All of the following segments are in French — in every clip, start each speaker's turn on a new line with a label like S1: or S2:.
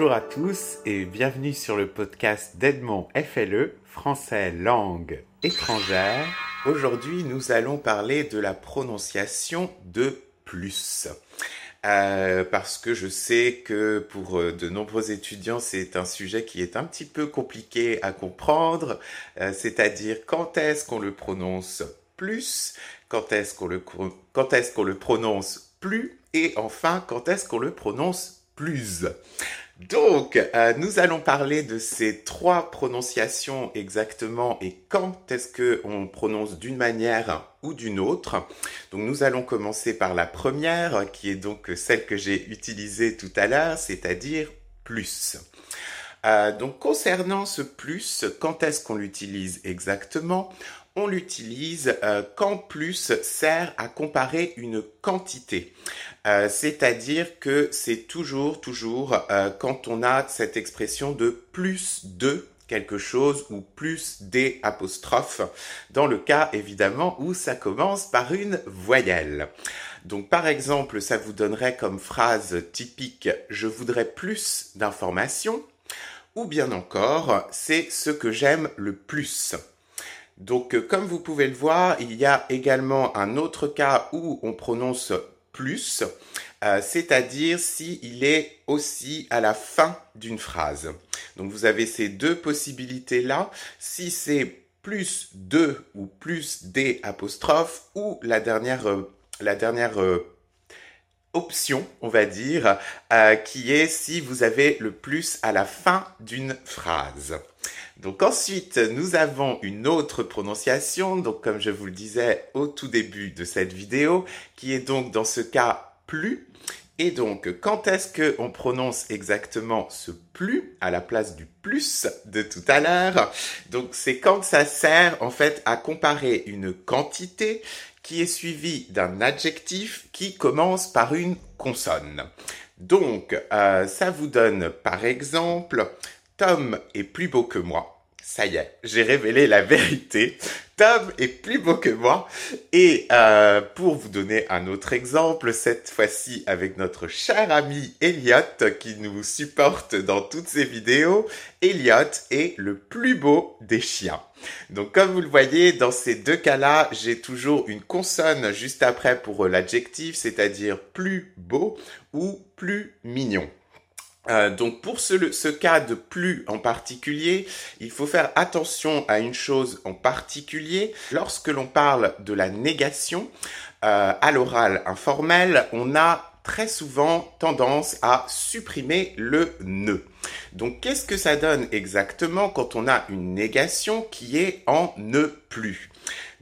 S1: Bonjour à tous et bienvenue sur le podcast d'Edmond FLE, français langue étrangère. Aujourd'hui, nous allons parler de la prononciation de plus. Euh, parce que je sais que pour euh, de nombreux étudiants, c'est un sujet qui est un petit peu compliqué à comprendre, euh, c'est-à-dire quand est-ce qu'on le prononce plus, quand est-ce qu'on le, quand est-ce qu'on le prononce plus, et enfin, quand est-ce qu'on le prononce plus? Donc, euh, nous allons parler de ces trois prononciations exactement et quand est-ce que on prononce d'une manière ou d'une autre. Donc, nous allons commencer par la première, qui est donc celle que j'ai utilisée tout à l'heure, c'est-à-dire plus. Euh, donc, concernant ce plus, quand est-ce qu'on l'utilise exactement? On l'utilise euh, quand plus sert à comparer une quantité. Euh, c'est-à-dire que c'est toujours, toujours euh, quand on a cette expression de plus de quelque chose ou plus des apostrophes, dans le cas évidemment où ça commence par une voyelle. Donc par exemple, ça vous donnerait comme phrase typique je voudrais plus d'informations ou bien encore c'est ce que j'aime le plus. Donc, euh, comme vous pouvez le voir, il y a également un autre cas où on prononce plus, euh, c'est-à-dire s'il est aussi à la fin d'une phrase. Donc, vous avez ces deux possibilités-là. Si c'est plus de ou plus des apostrophes ou la dernière, euh, la dernière option, on va dire, qui est si vous avez le plus à la fin d'une phrase. Donc ensuite, nous avons une autre prononciation, donc comme je vous le disais au tout début de cette vidéo, qui est donc dans ce cas plus. Et donc, quand est-ce qu'on prononce exactement ce plus à la place du plus de tout à l'heure? Donc, c'est quand ça sert en fait à comparer une quantité qui est suivie d'un adjectif qui commence par une consonne. Donc, euh, ça vous donne par exemple Tom est plus beau que moi. Ça y est, j'ai révélé la vérité. Tom est plus beau que moi. Et euh, pour vous donner un autre exemple, cette fois-ci avec notre cher ami Elliot qui nous supporte dans toutes ses vidéos, Elliot est le plus beau des chiens. Donc comme vous le voyez, dans ces deux cas-là, j'ai toujours une consonne juste après pour l'adjectif, c'est-à-dire plus beau ou plus mignon. Euh, donc pour ce, cas de plus en particulier, il faut faire attention à une chose en particulier. Lorsque l'on parle de la négation euh, à l'oral informel, on a très souvent tendance à supprimer le ne. Donc qu'est-ce que ça donne exactement quand on a une négation qui est en ne plus?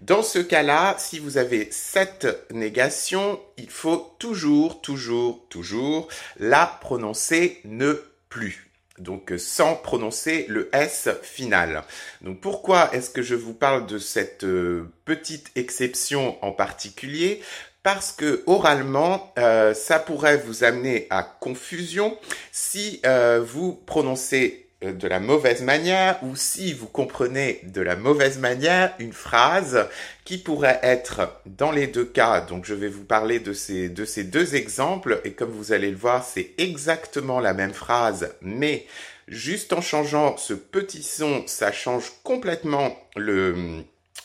S1: Dans ce cas-là, si vous avez cette négation, il faut toujours, toujours, toujours la prononcer ne plus. Donc sans prononcer le S final. Donc pourquoi est-ce que je vous parle de cette euh, petite exception en particulier? Parce que oralement, euh, ça pourrait vous amener à confusion si euh, vous prononcez euh, de la mauvaise manière ou si vous comprenez de la mauvaise manière une phrase qui pourrait être dans les deux cas. Donc je vais vous parler de ces, de ces deux exemples et comme vous allez le voir, c'est exactement la même phrase, mais juste en changeant ce petit son, ça change complètement le,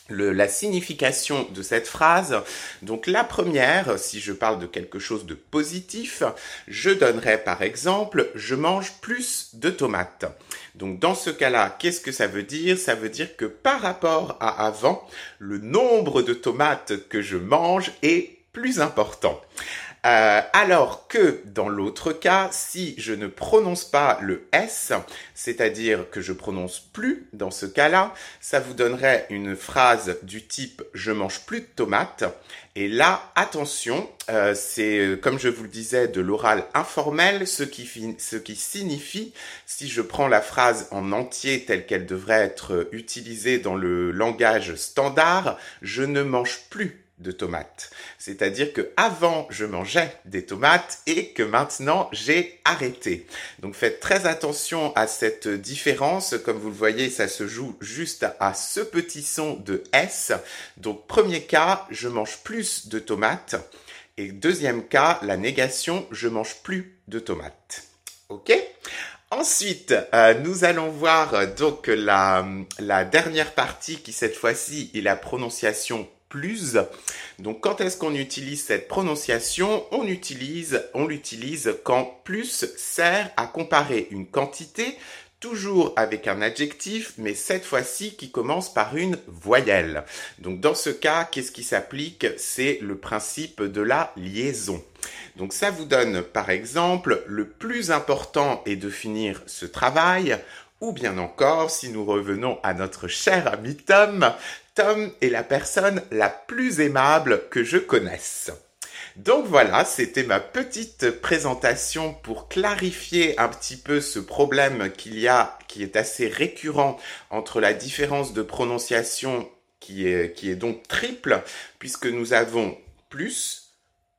S1: la signification de cette phrase. Donc la première, si je parle de quelque chose de positif, je donnerais par exemple je mange plus de tomates. Donc dans ce cas-là, qu'est-ce que ça veut dire? Ça veut dire que par rapport à avant, le nombre de tomates que je mange est plus important. Euh, alors que dans l'autre cas, si je ne prononce pas le S, c'est-à-dire que je prononce plus dans ce cas-là, ça vous donnerait une phrase du type je mange plus de tomates. Et là, attention, euh, c'est euh, comme je vous le disais de l'oral informel, ce qui, ce qui signifie, si je prends la phrase en entier telle qu'elle devrait être utilisée dans le langage standard, je ne mange plus de tomates. C'est-à-dire que avant je mangeais des tomates et que maintenant j'ai arrêté. Donc faites très attention à cette différence. Comme vous le voyez, ça se joue juste à ce petit son de S. Donc premier cas, je mange plus de tomates. Et deuxième cas, la négation, je mange plus de tomates. Ok? Ensuite, euh, nous allons voir donc la dernière partie qui cette fois-ci est la prononciation Donc quand est-ce qu'on utilise cette prononciation? On on l'utilise quand plus sert à comparer une quantité toujours avec un adjectif, mais cette fois-ci qui commence par une voyelle. Donc dans ce cas, qu'est-ce qui s'applique? C'est le principe de la liaison. Donc ça vous donne par exemple le plus important est de finir ce travail, ou bien encore, si nous revenons à notre cher ami Tom, Tom est la personne la plus aimable que je connaisse. Donc voilà, c'était ma petite présentation pour clarifier un petit peu ce problème qu'il y a, qui est assez récurrent entre la différence de prononciation qui est, qui est donc triple, puisque nous avons plus,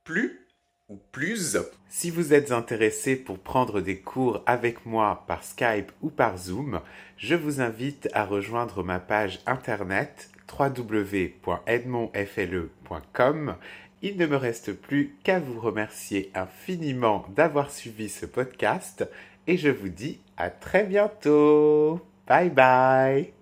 S1: plus ou plus. Si vous êtes intéressé pour prendre des cours avec moi par Skype ou par Zoom, je vous invite à rejoindre ma page internet www.edmondfle.com il ne me reste plus qu'à vous remercier infiniment d'avoir suivi ce podcast et je vous dis à très bientôt. Bye bye